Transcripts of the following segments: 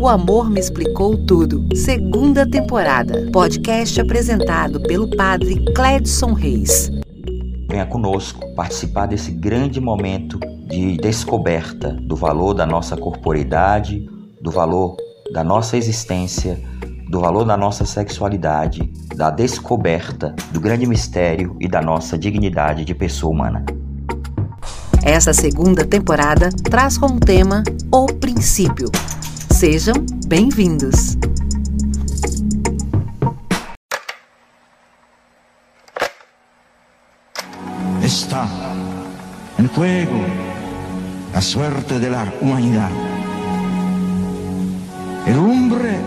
O Amor Me Explicou Tudo, segunda temporada. Podcast apresentado pelo padre Cledson Reis. Venha conosco participar desse grande momento de descoberta do valor da nossa corporeidade, do valor da nossa existência, do valor da nossa sexualidade, da descoberta do grande mistério e da nossa dignidade de pessoa humana. Essa segunda temporada traz como tema O Princípio. Sejam bem-vindos! Está em juego a suerte de la humanidad. El hombre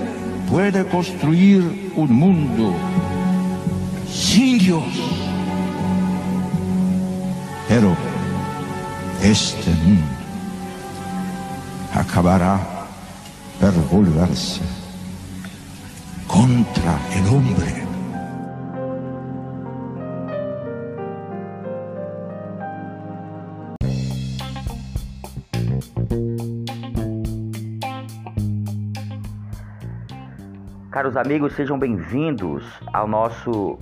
puede construir un mundo sin Dios. Pero este mundo acabará por volverse contra el hombre. Caros amigos, sejam bem-vindos ao nosso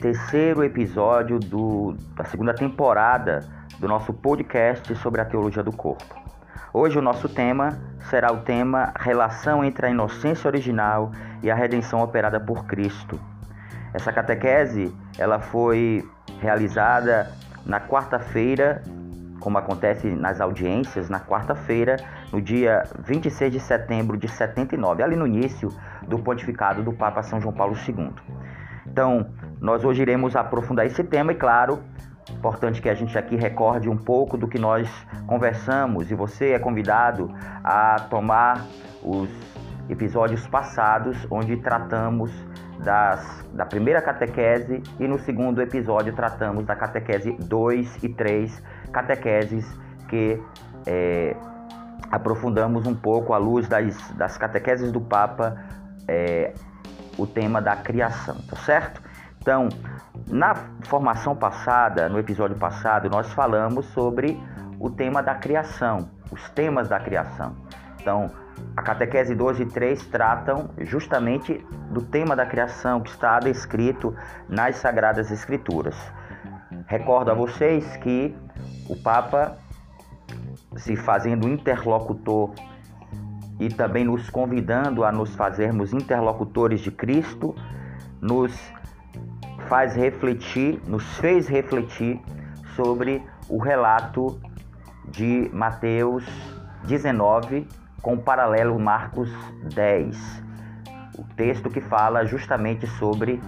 terceiro episódio do, da segunda temporada do nosso podcast sobre a teologia do corpo. Hoje o nosso tema será o tema Relação entre a inocência original e a redenção operada por Cristo. Essa catequese ela foi realizada na quarta-feira, como acontece nas audiências, na quarta-feira, no dia 26 de setembro de 79, ali no início do pontificado do Papa São João Paulo II. Então, nós hoje iremos aprofundar esse tema e, claro, importante que a gente aqui recorde um pouco do que nós conversamos e você é convidado a tomar os episódios passados onde tratamos das, da primeira catequese e no segundo episódio tratamos da catequese 2 e 3, catequeses que é, aprofundamos um pouco à luz das, das catequeses do Papa é, o tema da criação, tá certo? Então, na formação passada, no episódio passado, nós falamos sobre o tema da criação, os temas da criação. Então, a catequese 2 e 3 tratam justamente do tema da criação que está descrito nas Sagradas Escrituras. Recordo a vocês que o Papa, se fazendo interlocutor e também nos convidando a nos fazermos interlocutores de Cristo, nos faz refletir, nos fez refletir sobre o relato de Mateus 19 com paralelo Marcos 10. O texto que fala justamente sobre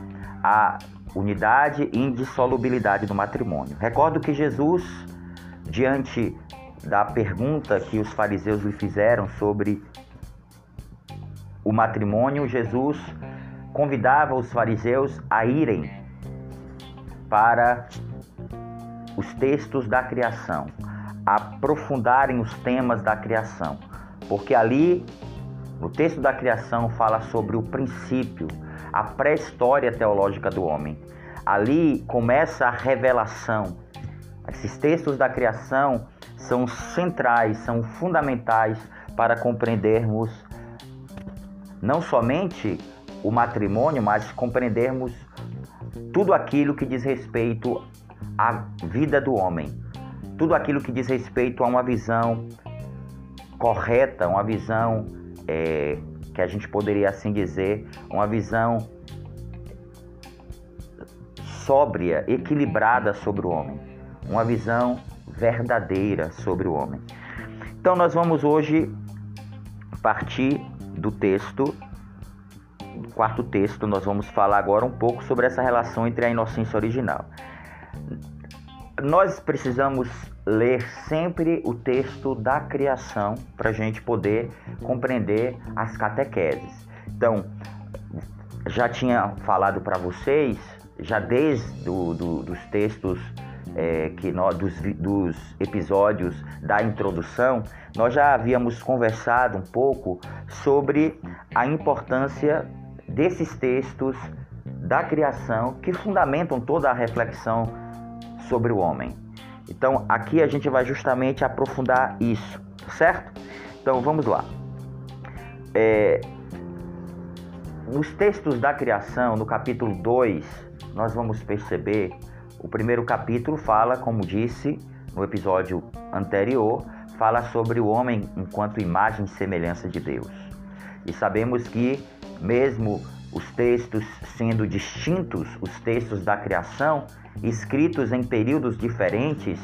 a unidade e indissolubilidade do matrimônio. Recordo que Jesus, diante da pergunta que os fariseus lhe fizeram sobre o matrimônio, Jesus convidava os fariseus a irem para os textos da criação, aprofundarem os temas da criação, porque ali no texto da criação fala sobre o princípio, a pré-história teológica do homem. Ali começa a revelação. Esses textos da criação são centrais, são fundamentais para compreendermos não somente o matrimônio, mas compreendermos tudo aquilo que diz respeito à vida do homem, tudo aquilo que diz respeito a uma visão correta, uma visão é, que a gente poderia assim dizer, uma visão sóbria, equilibrada sobre o homem, uma visão verdadeira sobre o homem. Então nós vamos hoje partir do texto, quarto texto, nós vamos falar agora um pouco sobre essa relação entre a inocência original. Nós precisamos ler sempre o texto da criação para a gente poder compreender as catequeses. Então, já tinha falado para vocês, já desde do, do, dos textos é, que nós, dos, dos episódios da introdução, nós já havíamos conversado um pouco sobre a importância desses textos da criação que fundamentam toda a reflexão sobre o homem. Então, aqui a gente vai justamente aprofundar isso, certo? Então, vamos lá. é, nos textos da criação, no capítulo 2, nós vamos perceber, o primeiro capítulo fala, como disse no episódio anterior, fala sobre o homem enquanto imagem e semelhança de Deus. E sabemos que, mesmo os textos sendo distintos, os textos da criação, escritos em períodos diferentes,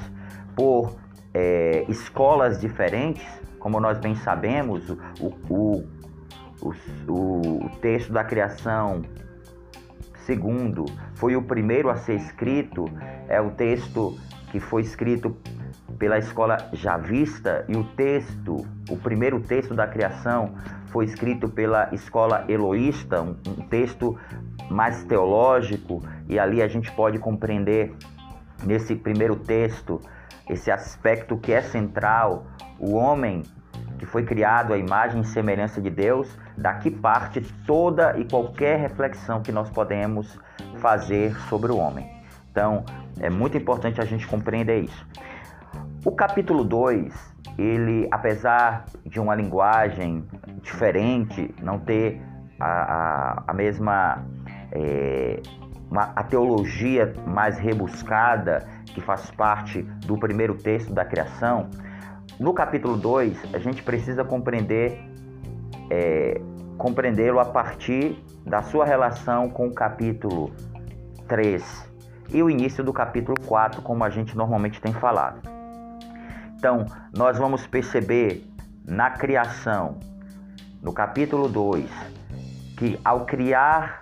por é, escolas diferentes, como nós bem sabemos, o, o, o, o texto da criação segundo foi o primeiro a ser escrito, é o texto que foi escrito pela escola javista e o texto, o primeiro texto da criação foi escrito pela escola eloísta, um, um texto mais teológico e ali a gente pode compreender nesse primeiro texto esse aspecto que é central, o homem que foi criado à imagem e semelhança de Deus, daqui parte toda e qualquer reflexão que nós podemos fazer sobre o homem. Então, é muito importante a gente compreender isso. O capítulo 2, ele, apesar de uma linguagem diferente, não ter a, a, a mesma é, uma, a teologia mais rebuscada que faz parte do primeiro texto da criação, no capítulo 2 a gente precisa compreender é, compreendê-lo a partir da sua relação com o capítulo 3 e o início do capítulo 4, como a gente normalmente tem falado. Então, nós vamos perceber na criação, no capítulo 2, que ao criar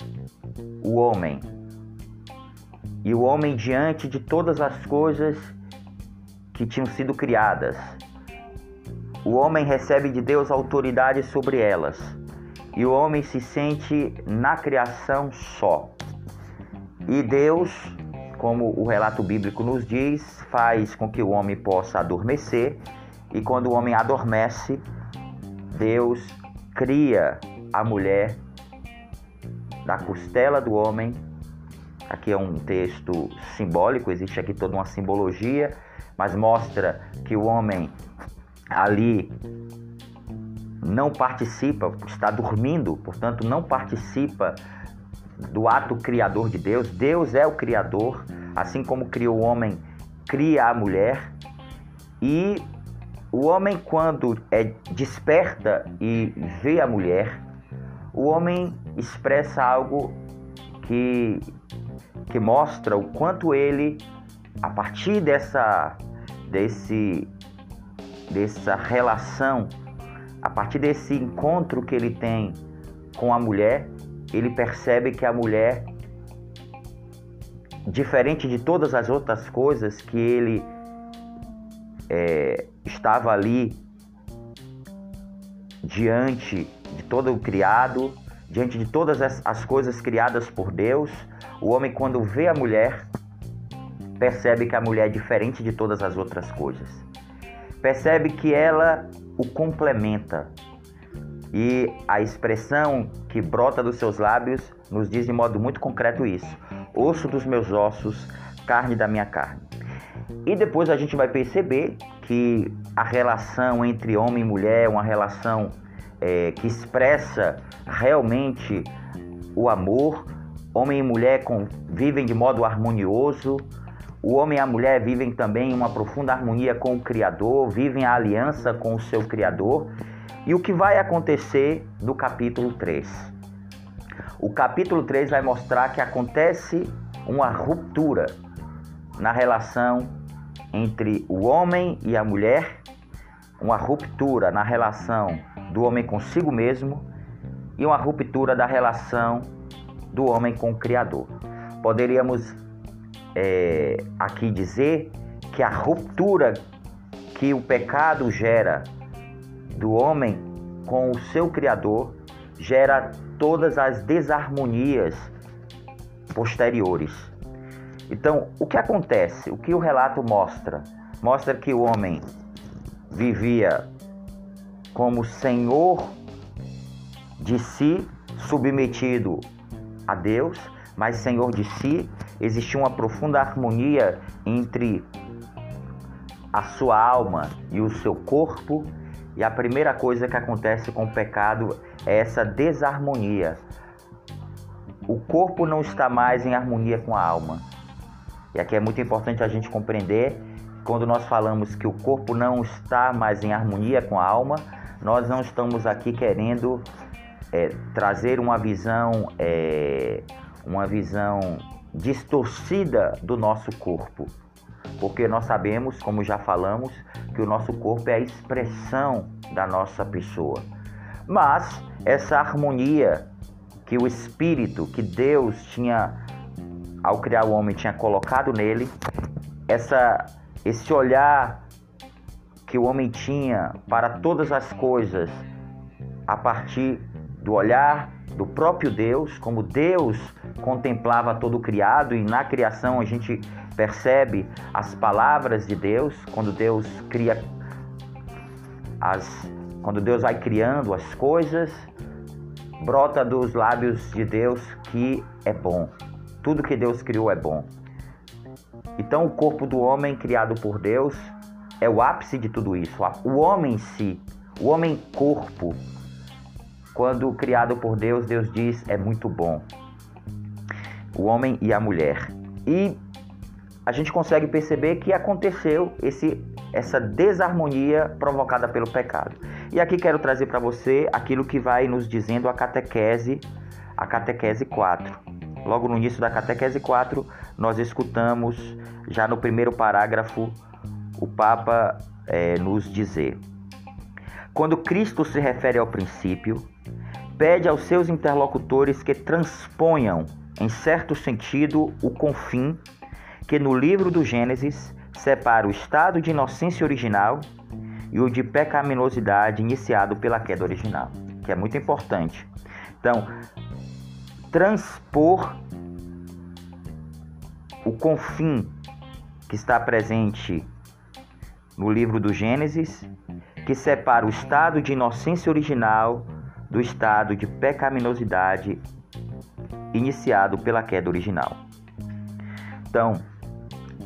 o homem, e o homem diante de todas as coisas que tinham sido criadas. O homem recebe de Deus autoridade sobre elas. E o homem se sente na criação só. E Deus, como o relato bíblico nos diz, faz com que o homem possa adormecer. E quando o homem adormece, Deus cria a mulher da costela do homem Aqui é um texto simbólico, existe aqui toda uma simbologia, mas mostra que o homem ali não participa, está dormindo, portanto, não participa do ato criador de Deus. Deus é o criador, assim como criou o homem, cria a mulher. E o homem, quando é desperta e vê a mulher, o homem expressa algo que que mostra o quanto ele, a partir dessa, desse, dessa relação, a partir desse encontro que ele tem com a mulher, ele percebe que a mulher, diferente de todas as outras coisas que ele é, estava ali diante de todo o criado, diante de todas as coisas criadas por Deus, o homem, quando vê a mulher, percebe que a mulher é diferente de todas as outras coisas. Percebe que ela o complementa. E a expressão que brota dos seus lábios nos diz de modo muito concreto isso: osso dos meus ossos, carne da minha carne. E depois a gente vai perceber que a relação entre homem e mulher é uma relação é, que expressa realmente o amor, Homem e mulher vivem de modo harmonioso. O homem e a mulher vivem também uma profunda harmonia com o Criador, vivem a aliança com o seu Criador. E o que vai acontecer no capítulo 3? O capítulo 3 vai mostrar que acontece uma ruptura na relação entre o homem e a mulher, uma ruptura na relação do homem consigo mesmo e uma ruptura da relação do homem com o Criador. Poderíamos é, aqui dizer que a ruptura que o pecado gera do homem com o seu Criador gera todas as desarmonias posteriores. Então, o que acontece? O que o relato mostra? Mostra que o homem vivia como senhor de si, submetido a Deus, mas Senhor de si, existia uma profunda harmonia entre a sua alma e o seu corpo, E a primeira coisa que acontece com o pecado é essa desarmonia. O corpo não está mais em harmonia com a alma. E aqui é muito importante a gente compreender quando nós falamos que o corpo não está mais em harmonia com a alma, nós não estamos aqui querendo é, trazer uma visão, é, uma visão distorcida do nosso corpo, porque nós sabemos, como já falamos, que o nosso corpo é a expressão da nossa pessoa. Mas essa harmonia que o Espírito, que Deus tinha, ao criar o homem, tinha colocado nele, essa, esse olhar que o homem tinha para todas as coisas a partir do olhar do próprio Deus, como Deus contemplava todo o criado e na criação a gente percebe as palavras de Deus, quando Deus cria as quando Deus vai criando as coisas, brota dos lábios de Deus que é bom. Tudo que Deus criou é bom. Então o corpo do homem criado por Deus é o ápice de tudo isso. O homem em si, o homem corpo, quando criado por Deus, Deus diz é muito bom. O homem e a mulher. E a gente consegue perceber que aconteceu esse, essa desarmonia provocada pelo pecado. E aqui quero trazer para você aquilo que vai nos dizendo a catequese, a catequese 4. Logo no início da catequese 4, nós escutamos já no primeiro parágrafo o Papa é, nos dizer: Quando Cristo se refere ao princípio, pede aos seus interlocutores que transponham, em certo sentido, o confim que no livro do Gênesis separa o estado de inocência original e o de pecaminosidade iniciado pela queda original, que é muito importante. Então, transpor o confim que está presente no livro do Gênesis, que separa o estado de inocência original do estado de pecaminosidade iniciado pela queda original. Então,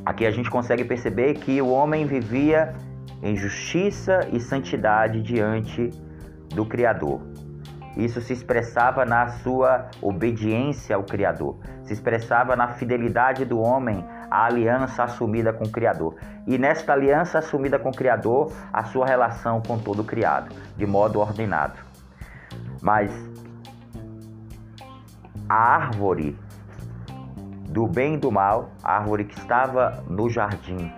aqui a gente consegue perceber que o homem vivia em justiça e santidade diante do Criador. Isso se expressava na sua obediência ao Criador, se expressava na fidelidade do homem à aliança assumida com o Criador. E nesta aliança assumida com o Criador, a sua relação com todo o criado, de modo ordenado. Mas a árvore do bem e do mal, a árvore que estava no jardim,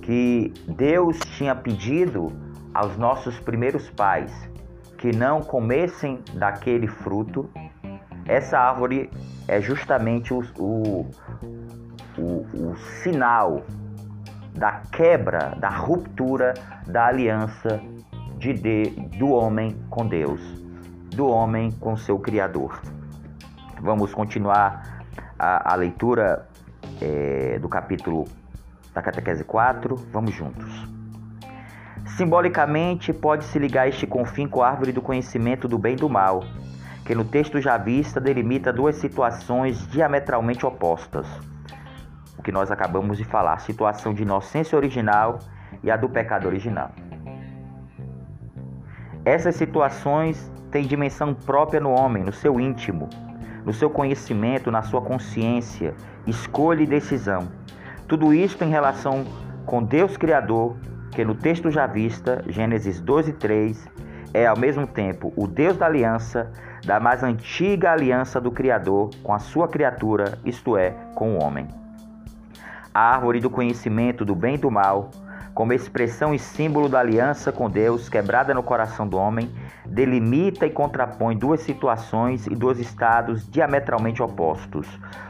que Deus tinha pedido aos nossos primeiros pais que não comessem daquele fruto, essa árvore é justamente o, o, o, o sinal da quebra, da ruptura da aliança de, de, do homem com Deus, do homem com seu Criador. Vamos continuar a, a leitura é, do capítulo da Catequese 4. Vamos juntos. Simbolicamente, pode-se ligar este confim com a árvore do conhecimento do bem e do mal, que no texto já vista delimita duas situações diametralmente opostas. O que nós acabamos de falar, a situação de inocência original e a do pecado original. Essas situações têm dimensão própria no homem, no seu íntimo, no seu conhecimento, na sua consciência, escolha e decisão. Tudo isto em relação com Deus Criador, que no texto já vista, Gênesis 12, 3, é ao mesmo tempo o Deus da aliança, da mais antiga aliança do Criador com a sua criatura, isto é, com o homem. A árvore do conhecimento do bem e do mal, como expressão e símbolo da aliança com Deus quebrada no coração do homem, delimita e contrapõe duas situações e dois estados diametralmente opostos: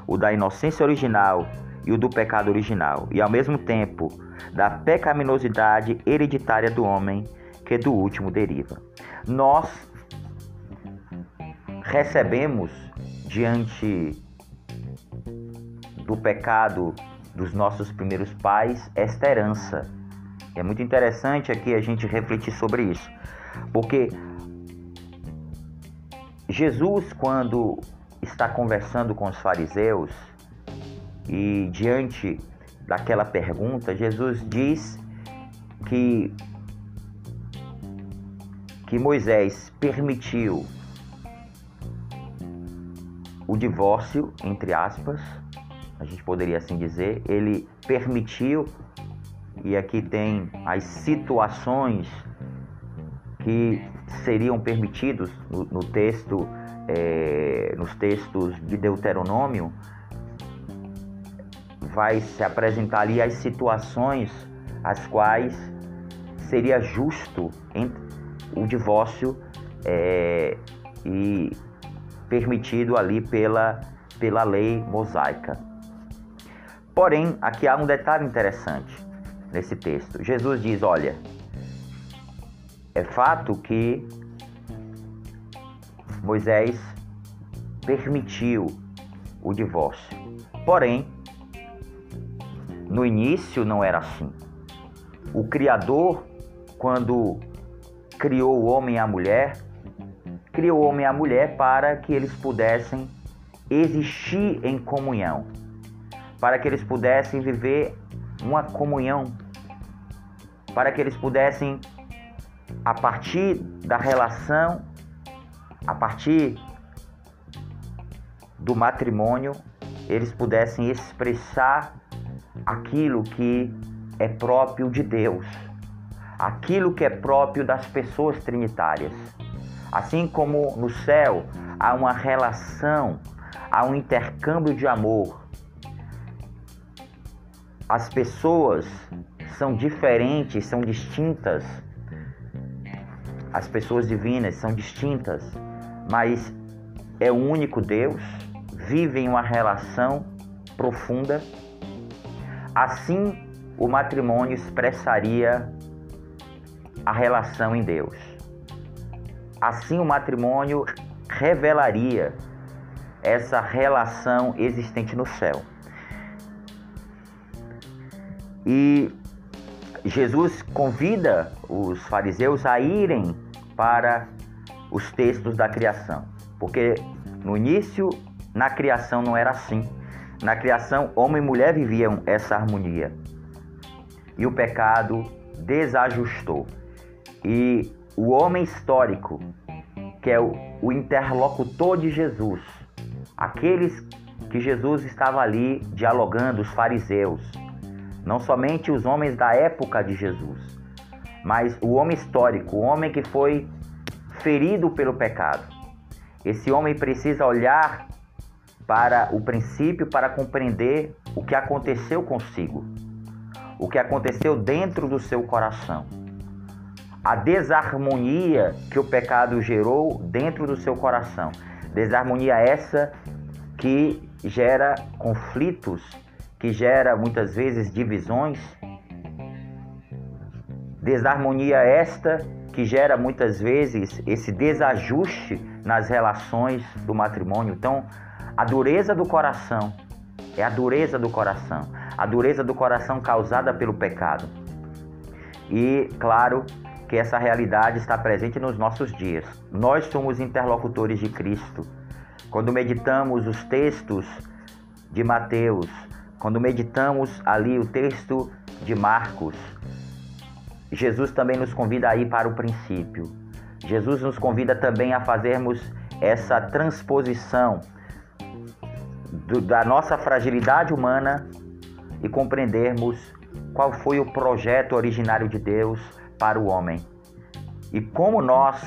o da inocência original e o do pecado original, e ao mesmo tempo da pecaminosidade hereditária do homem que do último deriva. Nós recebemos diante do pecado dos nossos primeiros pais esta herança é muito interessante aqui a gente refletir sobre isso, porque Jesus, quando está conversando com os fariseus e diante daquela pergunta, Jesus diz que que Moisés permitiu o divórcio, entre aspas, a gente poderia assim dizer, ele permitiu, e aqui tem as situações que seriam permitidos no, no texto, é, nos textos de Deuteronômio, vai se apresentar ali as situações as quais seria justo o divórcio é, e permitido ali pela, pela lei mosaica. Porém, aqui há um detalhe interessante nesse texto. Jesus diz: olha, é fato que Moisés permitiu o divórcio. Porém, no início não era assim. O Criador, quando criou o homem e a mulher, criou o homem e a mulher para que eles pudessem existir em comunhão, para que eles pudessem viver uma comunhão, para que eles pudessem, a partir da relação, a partir do matrimônio, eles pudessem expressar aquilo que é próprio de Deus, aquilo que é próprio das pessoas trinitárias. Assim como no céu há uma relação, há um intercâmbio de amor. As pessoas são diferentes, são distintas. As pessoas divinas são distintas, mas é o único Deus, vive em uma relação profunda Assim, o matrimônio expressaria a relação em Deus. Assim, o matrimônio revelaria essa relação existente no céu. E Jesus convida os fariseus a irem para os textos da criação, porque no início, na criação, não era assim. Na criação, homem e mulher viviam essa harmonia. E o pecado desajustou. E o homem histórico, que é o, o interlocutor de Jesus, aqueles que Jesus estava ali dialogando, os fariseus, não somente os homens da época de Jesus, mas o homem histórico, o homem que foi ferido pelo pecado. Esse homem precisa olhar para o princípio para compreender o que aconteceu consigo, o que aconteceu dentro do seu coração. A desarmonia que o pecado gerou dentro do seu coração. Desarmonia essa que gera conflitos, que gera muitas vezes divisões. Desarmonia esta que gera muitas vezes esse desajuste nas relações do matrimônio. Então, a dureza do coração é a dureza do coração, a dureza do coração causada pelo pecado. E, claro, que essa realidade está presente nos nossos dias. Nós somos interlocutores de Cristo. Quando meditamos os textos de Mateus, quando meditamos ali o texto de Marcos, Jesus também nos convida a ir para o princípio. Jesus nos convida também a fazermos essa transposição do, da nossa fragilidade humana e compreendermos qual foi o projeto originário de Deus para o homem e como nós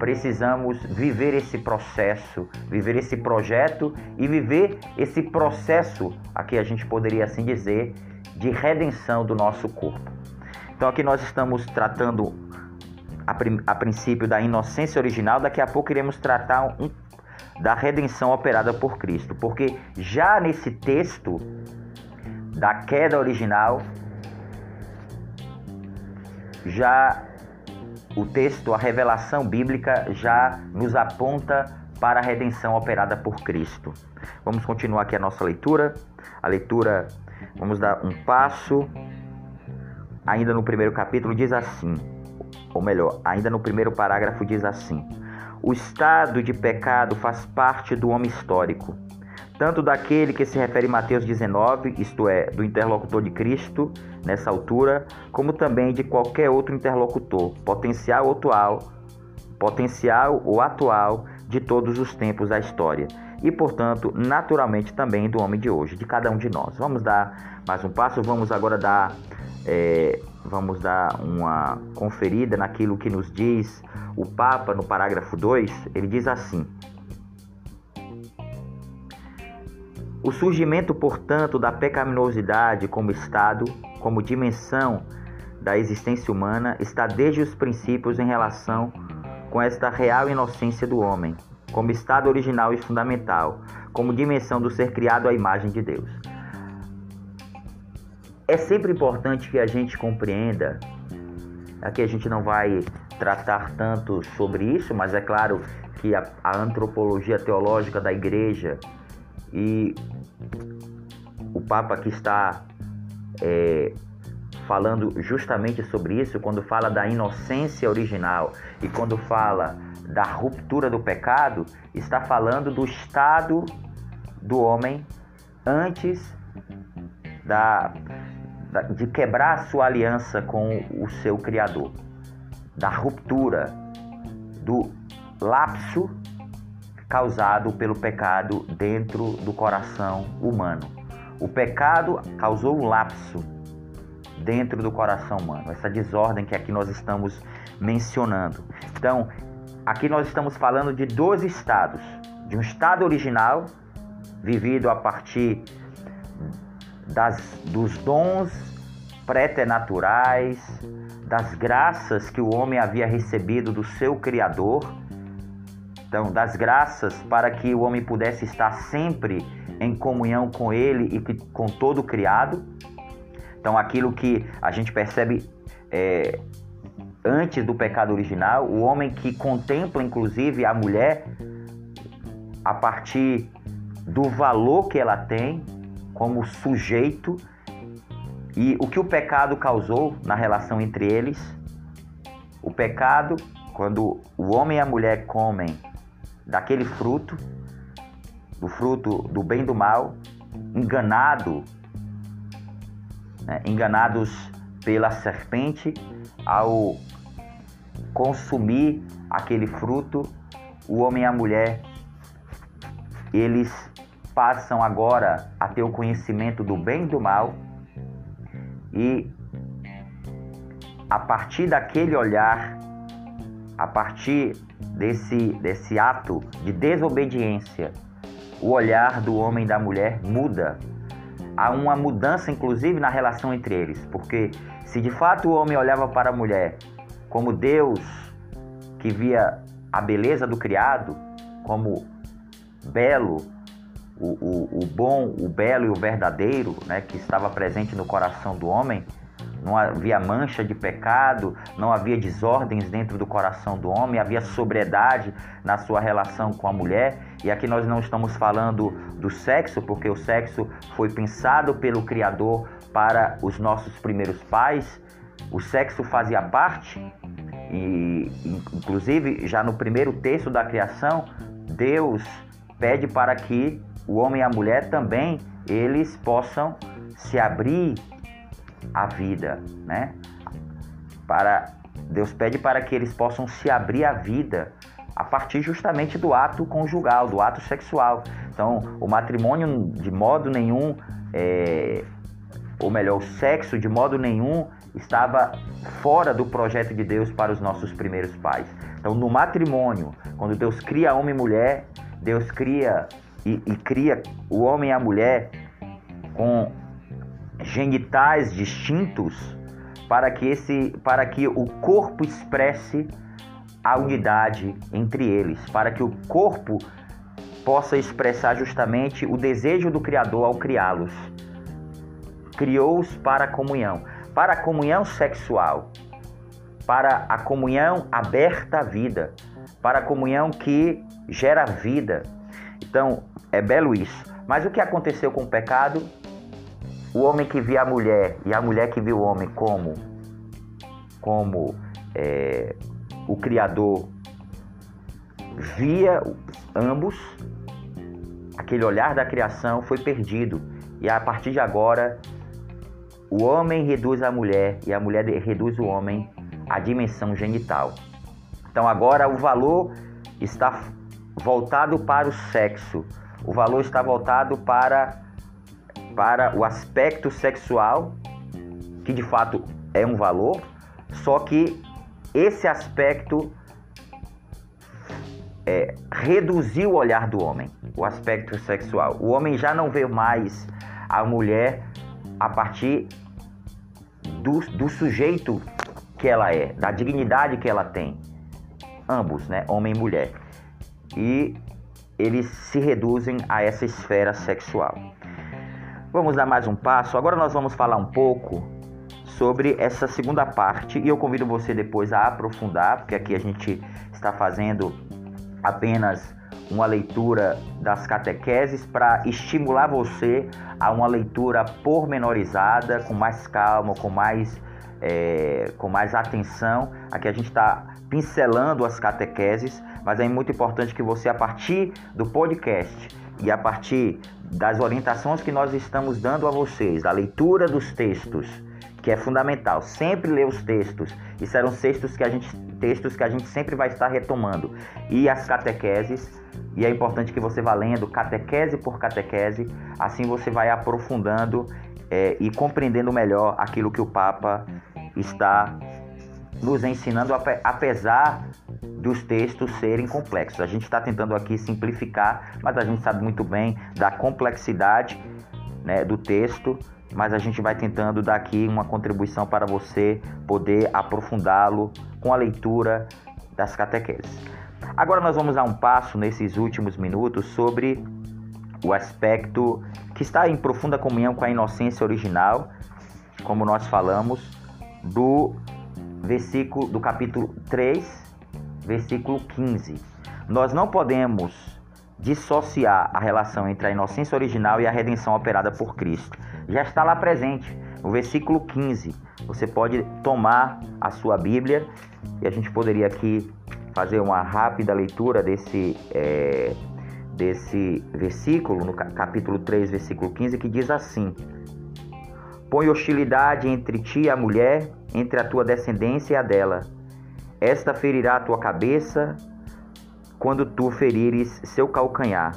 precisamos viver esse processo, viver esse projeto e viver esse processo, aqui a gente poderia assim dizer, de redenção do nosso corpo. Então aqui nós estamos tratando a, a princípio da inocência original, daqui a pouco iremos tratar um da redenção operada por Cristo, porque já nesse texto da queda original, já o texto, a revelação bíblica já nos aponta para a redenção operada por Cristo. Vamos continuar aqui a nossa leitura. A leitura, vamos dar um passo. Ainda no primeiro capítulo diz assim, ou melhor, ainda no primeiro parágrafo diz assim: o estado de pecado faz parte do homem histórico, tanto daquele que se refere em Mateus 19, isto é, do interlocutor de Cristo nessa altura, como também de qualquer outro interlocutor, potencial ou atual, potencial ou atual de todos os tempos da história e, portanto, naturalmente também do homem de hoje, de cada um de nós. Vamos dar mais um passo, vamos agora dar, é, vamos dar uma conferida naquilo que nos diz o Papa no parágrafo 2. Ele diz assim: O surgimento, portanto, da pecaminosidade como estado, como dimensão da existência humana, está desde os princípios em relação com esta real inocência do homem, como estado original e fundamental, como dimensão do ser criado à imagem de Deus. É sempre importante que a gente compreenda, aqui a gente não vai tratar tanto sobre isso, mas é claro que a, a antropologia teológica da igreja e o Papa que está é, falando justamente sobre isso, quando fala da inocência original e quando fala da ruptura do pecado, está falando do estado do homem antes da, da, de quebrar a sua aliança com o seu Criador, da ruptura, do lapso causado pelo pecado dentro do coração humano. O pecado causou um lapso dentro do coração humano, essa desordem que aqui nós estamos mencionando. Então, aqui nós estamos falando de dois estados: de um estado original, vivido a partir das, dos dons preternaturais, das graças que o homem havia recebido do seu Criador então, das graças para que o homem pudesse estar sempre em comunhão com ele e com todo o criado. Então, aquilo que a gente percebe é, antes do pecado original, o homem que contempla inclusive a mulher a partir do valor que ela tem como sujeito e o que o pecado causou na relação entre eles. O pecado, quando o homem e a mulher comem daquele fruto, do fruto do bem e do mal, enganado, né, enganados pela serpente ao consumir aquele fruto, o homem e a mulher eles passam agora a ter o conhecimento do bem e do mal e a partir daquele olhar, a partir desse, desse ato de desobediência, o olhar do homem e da mulher muda. Há uma mudança, inclusive, na relação entre eles, porque se de fato o homem olhava para a mulher como Deus que via a beleza do criado, como belo, o, o, o bom, o belo e o verdadeiro, né, que estava presente no coração do homem, não havia mancha de pecado, não havia desordens dentro do coração do homem, havia sobriedade na sua relação com a mulher. E aqui nós não estamos falando do sexo, porque o sexo foi pensado pelo Criador para os nossos primeiros pais. O sexo fazia parte, e inclusive já no primeiro texto da criação, Deus pede para que o homem e a mulher também eles possam se abrir a vida, né? Para Deus pede para que eles possam se abrir à vida a partir justamente do ato conjugal, do ato sexual. Então, o matrimônio de modo nenhum, é, ou melhor, o sexo de modo nenhum estava fora do projeto de Deus para os nossos primeiros pais. Então, no matrimônio, quando Deus cria homem e mulher, Deus cria e, e cria o homem e a mulher com genitais distintos para que esse para que o corpo expresse a unidade entre eles, para que o corpo possa expressar justamente o desejo do criador ao criá-los. Criou-os para a comunhão, para a comunhão sexual, para a comunhão aberta à vida, para a comunhão que gera vida. Então, é belo isso. Mas o que aconteceu com o pecado o homem que via a mulher e a mulher que viu o homem como como é, o Criador via ambos, aquele olhar da criação foi perdido. E a partir de agora, o homem reduz a mulher e a mulher reduz o homem à dimensão genital. Então agora o valor está voltado para o sexo, o valor está voltado para, para o aspecto sexual, que de fato é um valor, só que esse aspecto é, reduziu o olhar do homem, o aspecto sexual. O homem já não vê mais a mulher a partir do, do sujeito que ela é, da dignidade que ela tem. Ambos, né? Homem e mulher. E eles se reduzem a essa esfera sexual. Vamos dar mais um passo. Agora nós vamos falar um pouco sobre essa segunda parte e eu convido você depois a aprofundar, porque aqui a gente está fazendo apenas uma leitura das catequeses para estimular você a uma leitura pormenorizada, com mais calma, com mais, é, com mais atenção. Aqui a gente está pincelando as catequeses, mas é muito importante que você, a partir do podcast e a partir das orientações que nós estamos dando a vocês, da leitura dos textos, que é fundamental. Sempre ler os textos. E serão textos que a gente, textos que a gente sempre vai estar retomando. E as catequeses. E é importante que você vá lendo catequese por catequese. Assim você vai aprofundando é, e compreendendo melhor aquilo que o Papa está nos ensinando, apesar dos textos serem complexos. A gente está tentando aqui simplificar, mas a gente sabe muito bem da complexidade né, do texto mas a gente vai tentando dar aqui uma contribuição para você poder aprofundá-lo com a leitura das catequeses. Agora nós vamos dar um passo nesses últimos minutos sobre o aspecto que está em profunda comunhão com a inocência original, como nós falamos, do versículo do capítulo 3, versículo 15. Nós não podemos dissociar a relação entre a inocência original e a redenção operada por Cristo. Já está lá presente, no versículo 15. Você pode tomar a sua Bíblia e a gente poderia aqui fazer uma rápida leitura desse, é, desse versículo, no capítulo 3, versículo 15, que diz assim: Põe hostilidade entre ti e a mulher, entre a tua descendência e a dela. Esta ferirá a tua cabeça quando tu ferires seu calcanhar.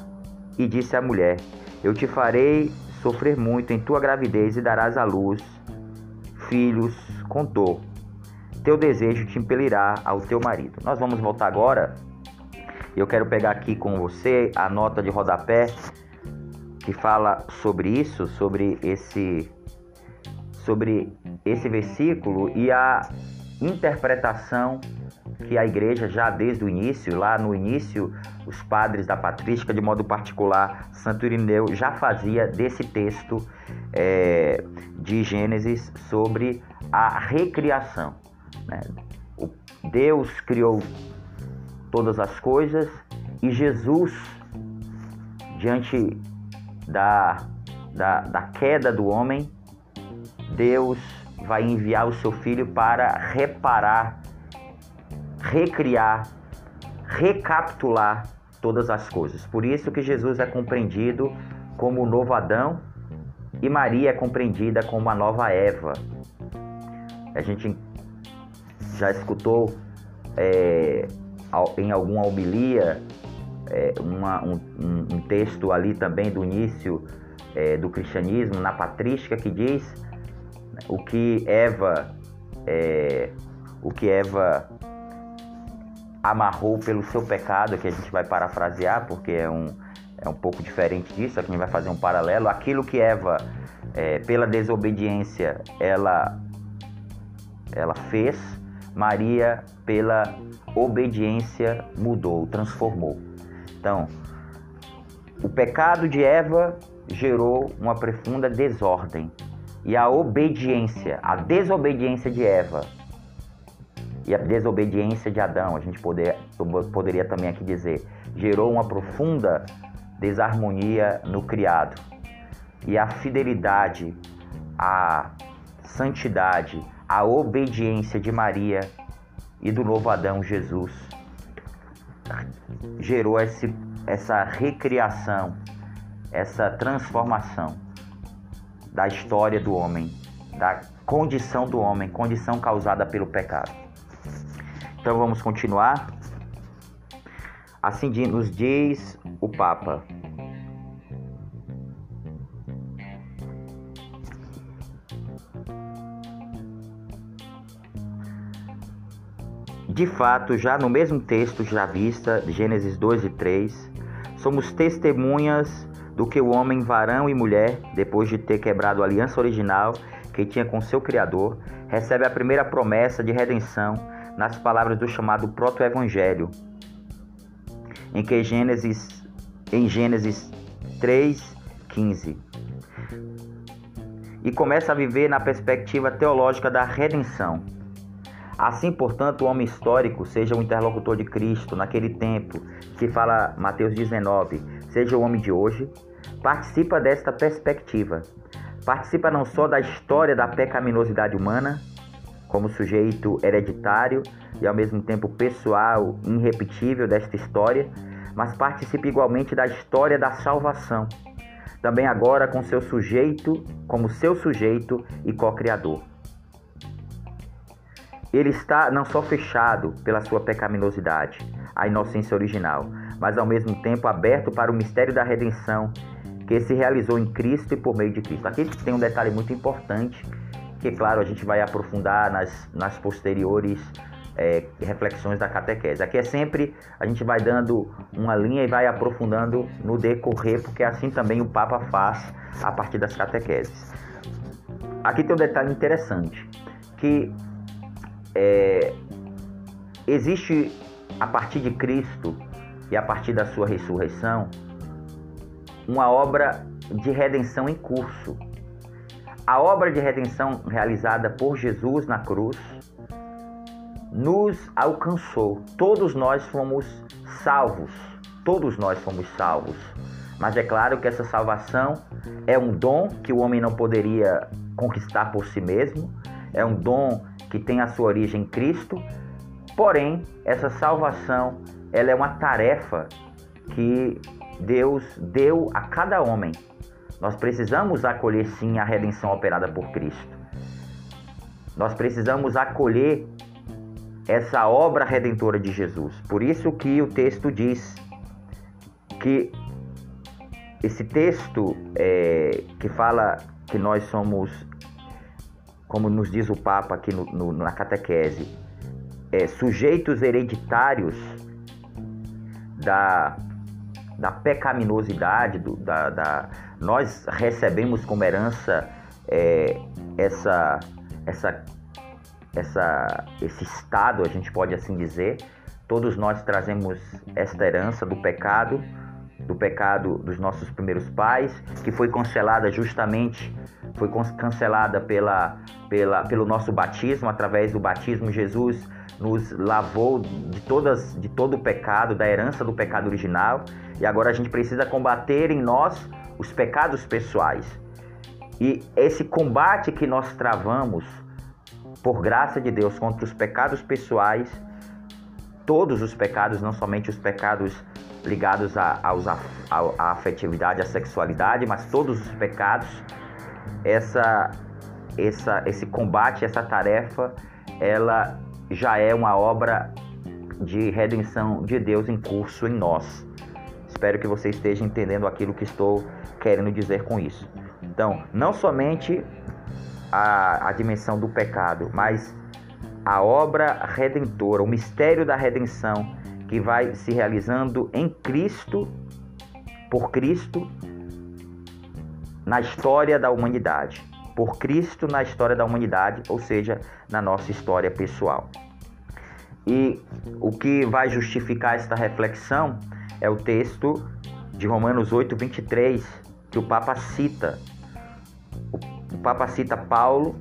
E disse à mulher: Eu te farei sofrer muito em tua gravidez e darás à luz filhos com dor. Teu desejo te impelirá ao teu marido. Nós vamos voltar agora. Eu quero pegar aqui com você a nota de rodapé que fala sobre isso, sobre esse sobre esse versículo e a interpretação que a igreja já desde o início, lá no início, os padres da patrística, de modo particular, Santo Irineu já fazia desse texto é, de Gênesis sobre a recriação. Né? Deus criou todas as coisas e Jesus, diante da, da, da queda do homem, Deus vai enviar o seu filho para reparar recriar, recapitular todas as coisas. Por isso que Jesus é compreendido como o novo Adão e Maria é compreendida como a nova Eva. A gente já escutou é, em alguma homilia é, uma, um, um, texto ali também do início é, do cristianismo, na patrística, que diz o que Eva, é, o que Eva amarrou pelo seu pecado, que a gente vai parafrasear, porque é um, é um pouco diferente disso, aqui a gente vai fazer um paralelo. Aquilo que Eva, é, pela desobediência, ela, ela fez, Maria, pela obediência, mudou, transformou. Então, o pecado de Eva gerou uma profunda desordem. E a obediência, a desobediência de Eva e a desobediência de Adão, a gente poder, poderia também aqui dizer, gerou uma profunda desarmonia no criado. E a fidelidade, a santidade, a obediência de Maria e do novo Adão Jesus gerou esse, essa recriação, essa transformação da história do homem, da condição do homem, condição causada pelo pecado. Então vamos continuar. Assim nos diz o Papa. De fato, já no mesmo texto já vista, Gênesis 2 e 3, somos testemunhas do que o homem, varão e mulher, depois de ter quebrado a aliança original que tinha com seu Criador, recebe a primeira promessa de redenção nas palavras do chamado proto-evangelho, em que Gênesis, em Gênesis 3:15 e começa a viver na perspectiva teológica da redenção. Assim, portanto, o homem histórico, seja o interlocutor de Cristo naquele tempo, que fala Mateus 19, seja o homem de hoje, participa desta perspectiva. Participa não só da história da pecaminosidade humana, como sujeito hereditário e ao mesmo tempo pessoal, irrepetível desta história, mas participa igualmente da história da salvação, também agora com seu sujeito, como seu sujeito e co-criador. Ele está não só fechado pela sua pecaminosidade, a inocência original, mas ao mesmo tempo aberto para o mistério da redenção que se realizou em Cristo e por meio de Cristo. Aqui tem um detalhe muito importante que, claro, a gente vai aprofundar nas, nas posteriores é, reflexões da catequese. Aqui é sempre a gente vai dando uma linha e vai aprofundando no decorrer, porque assim também o Papa faz a partir das catequeses. Aqui tem um detalhe interessante, que é, existe a partir de Cristo e a partir da sua ressurreição uma obra de redenção em curso. A obra de redenção realizada por Jesus na cruz nos alcançou. Todos nós fomos salvos. Todos nós fomos salvos. Mas é claro que essa salvação é um dom que o homem não poderia conquistar por si mesmo, é um dom que tem a sua origem em Cristo. Porém, essa salvação, ela é uma tarefa que Deus deu a cada homem. Nós precisamos acolher sim a redenção operada por Cristo. Nós precisamos acolher essa obra redentora de Jesus. Por isso que o texto diz que esse texto é, que fala que nós somos, como nos diz o Papa aqui no, no, na catequese, é, sujeitos hereditários da da pecaminosidade, do, da, da, nós recebemos como herança é, essa, essa, essa, esse estado, a gente pode assim dizer. Todos nós trazemos esta herança do pecado, do pecado dos nossos primeiros pais, que foi cancelada justamente, foi cancelada pela, pela, pelo nosso batismo, através do batismo Jesus nos lavou de todas de todo o pecado, da herança do pecado original, e agora a gente precisa combater em nós os pecados pessoais. E esse combate que nós travamos por graça de Deus contra os pecados pessoais, todos os pecados, não somente os pecados ligados à, afetividade, à sexualidade, mas todos os pecados, essa, essa, esse combate, essa tarefa, ela já é uma obra de redenção de Deus em curso em nós. Espero que você esteja entendendo aquilo que estou querendo dizer com isso. Então, não somente a, a dimensão do pecado, mas a obra redentora, o mistério da redenção que vai se realizando em Cristo, por Cristo, na história da humanidade por Cristo na história da humanidade, ou seja, na nossa história pessoal. E o que vai justificar esta reflexão é o texto de Romanos 8, 23, que o Papa cita. O Papa cita Paulo,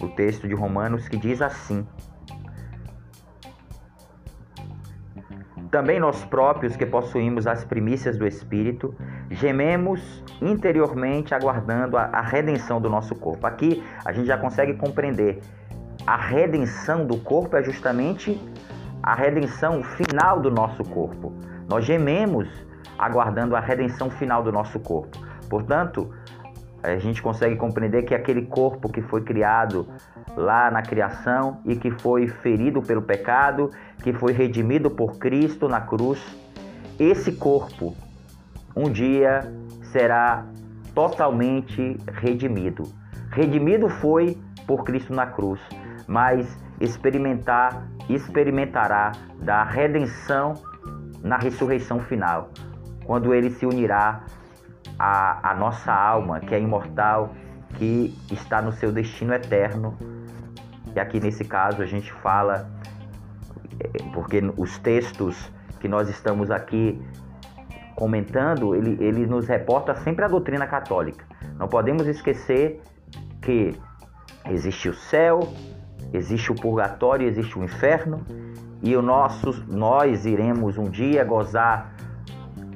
o texto de Romanos, que diz assim: Também nós próprios que possuímos as primícias do Espírito, gememos interiormente aguardando a, a, redenção do nosso corpo. Aqui a gente já consegue compreender. A redenção do corpo é justamente a redenção final do nosso corpo. Nós gememos aguardando a redenção final do nosso corpo. Portanto, A gente consegue compreender que aquele corpo que foi criado lá na criação e que foi ferido pelo pecado, que foi redimido por Cristo na cruz, esse corpo um dia será totalmente redimido. Redimido foi por Cristo na cruz, mas experimentar experimentará da redenção na ressurreição final, quando ele se unirá à, à nossa alma, que é imortal, que está no seu destino eterno. E aqui nesse caso a gente fala, é, porque os textos que nós estamos aqui comentando, ele, ele nos reporta sempre a doutrina católica. Não podemos esquecer que existe o céu, existe o purgatório, existe o inferno, e o nosso, nós iremos um dia gozar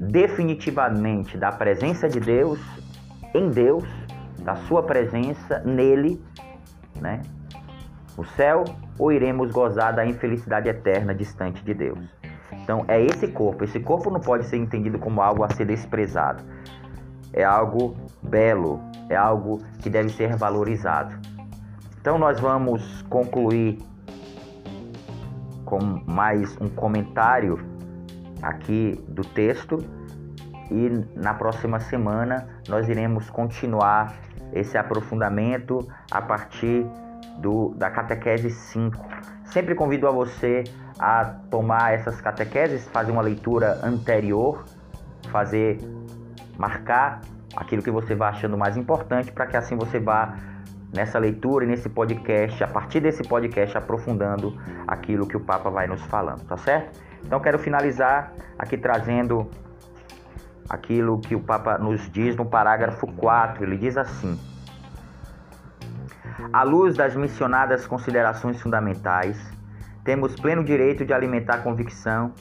definitivamente da presença de Deus, em Deus, da sua presença nele, né? O céu, ou iremos gozar da infelicidade eterna distante de Deus. Então é esse corpo. Esse corpo não pode ser entendido como algo a ser desprezado. É algo belo, é algo que deve ser valorizado. Então nós vamos concluir com mais um comentário aqui do texto e na próxima semana nós iremos continuar esse aprofundamento a partir do, da catequese 5. Sempre convido a você a tomar essas catequeses, fazer uma leitura anterior, fazer marcar aquilo que você vai achando mais importante para que assim você vá nessa leitura e nesse podcast, a partir desse podcast aprofundando aquilo que o Papa vai nos falando, tá certo? Então quero finalizar aqui trazendo aquilo que o Papa nos diz no parágrafo 4, ele diz assim: À luz das mencionadas considerações fundamentais, temos pleno direito de alimentar a convicção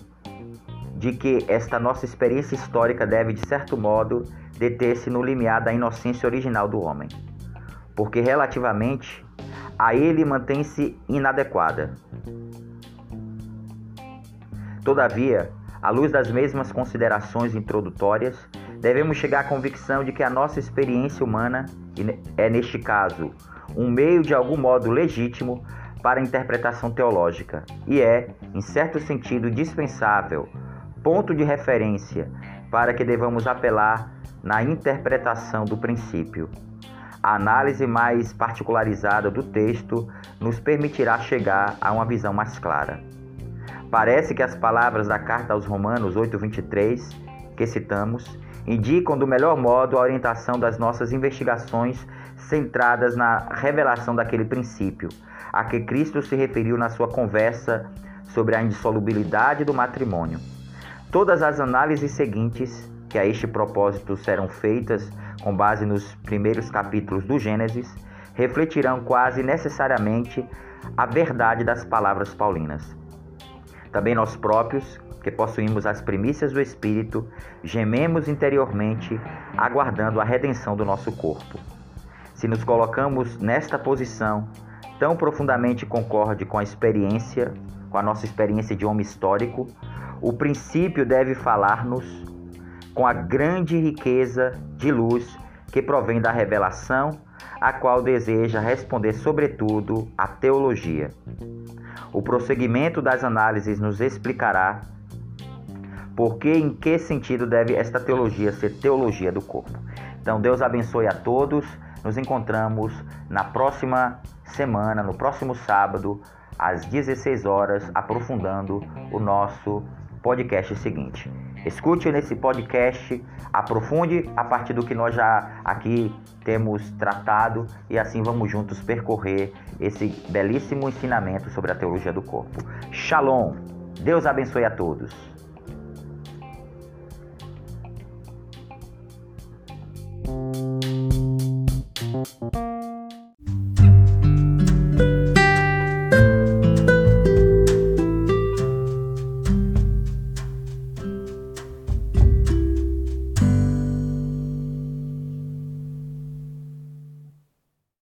de que esta nossa experiência histórica deve, de certo modo, deter-se no limiar da inocência original do homem, porque relativamente a ele mantém-se inadequada. Todavia, à luz das mesmas considerações introdutórias, devemos chegar à convicção de que a nossa experiência humana é, neste caso, um meio de algum modo legítimo para a interpretação teológica e é, em certo sentido, dispensável, ponto de referência para que devamos apelar na interpretação do princípio. A análise mais particularizada do texto nos permitirá chegar a uma visão mais clara. Parece que as palavras da carta aos Romanos 8:23 que citamos indicam do melhor modo a orientação das nossas investigações centradas na revelação daquele princípio, a que Cristo se referiu na sua conversa sobre a indissolubilidade do matrimônio. Todas as análises seguintes que a este propósito serão feitas com base nos primeiros capítulos do Gênesis refletirão quase necessariamente a verdade das palavras paulinas. Também nós próprios, que possuímos as primícias do Espírito, gememos interiormente, aguardando a redenção do nosso corpo. Se nos colocamos nesta posição, tão profundamente concorde com a experiência, com a nossa experiência de homem histórico, o princípio deve falar-nos com a grande riqueza de luz que provém da revelação, a qual deseja responder sobretudo a teologia. O prosseguimento das análises nos explicará por que em que sentido deve esta teologia ser teologia do corpo. Então Deus abençoe a todos. Nos encontramos na próxima semana, no próximo sábado, às 16 horas, aprofundando o nosso podcast seguinte. Escute nesse podcast, aprofunde a partir do que nós já aqui temos tratado e assim vamos juntos percorrer esse belíssimo ensinamento sobre a teologia do corpo. Shalom! Deus abençoe a todos. Música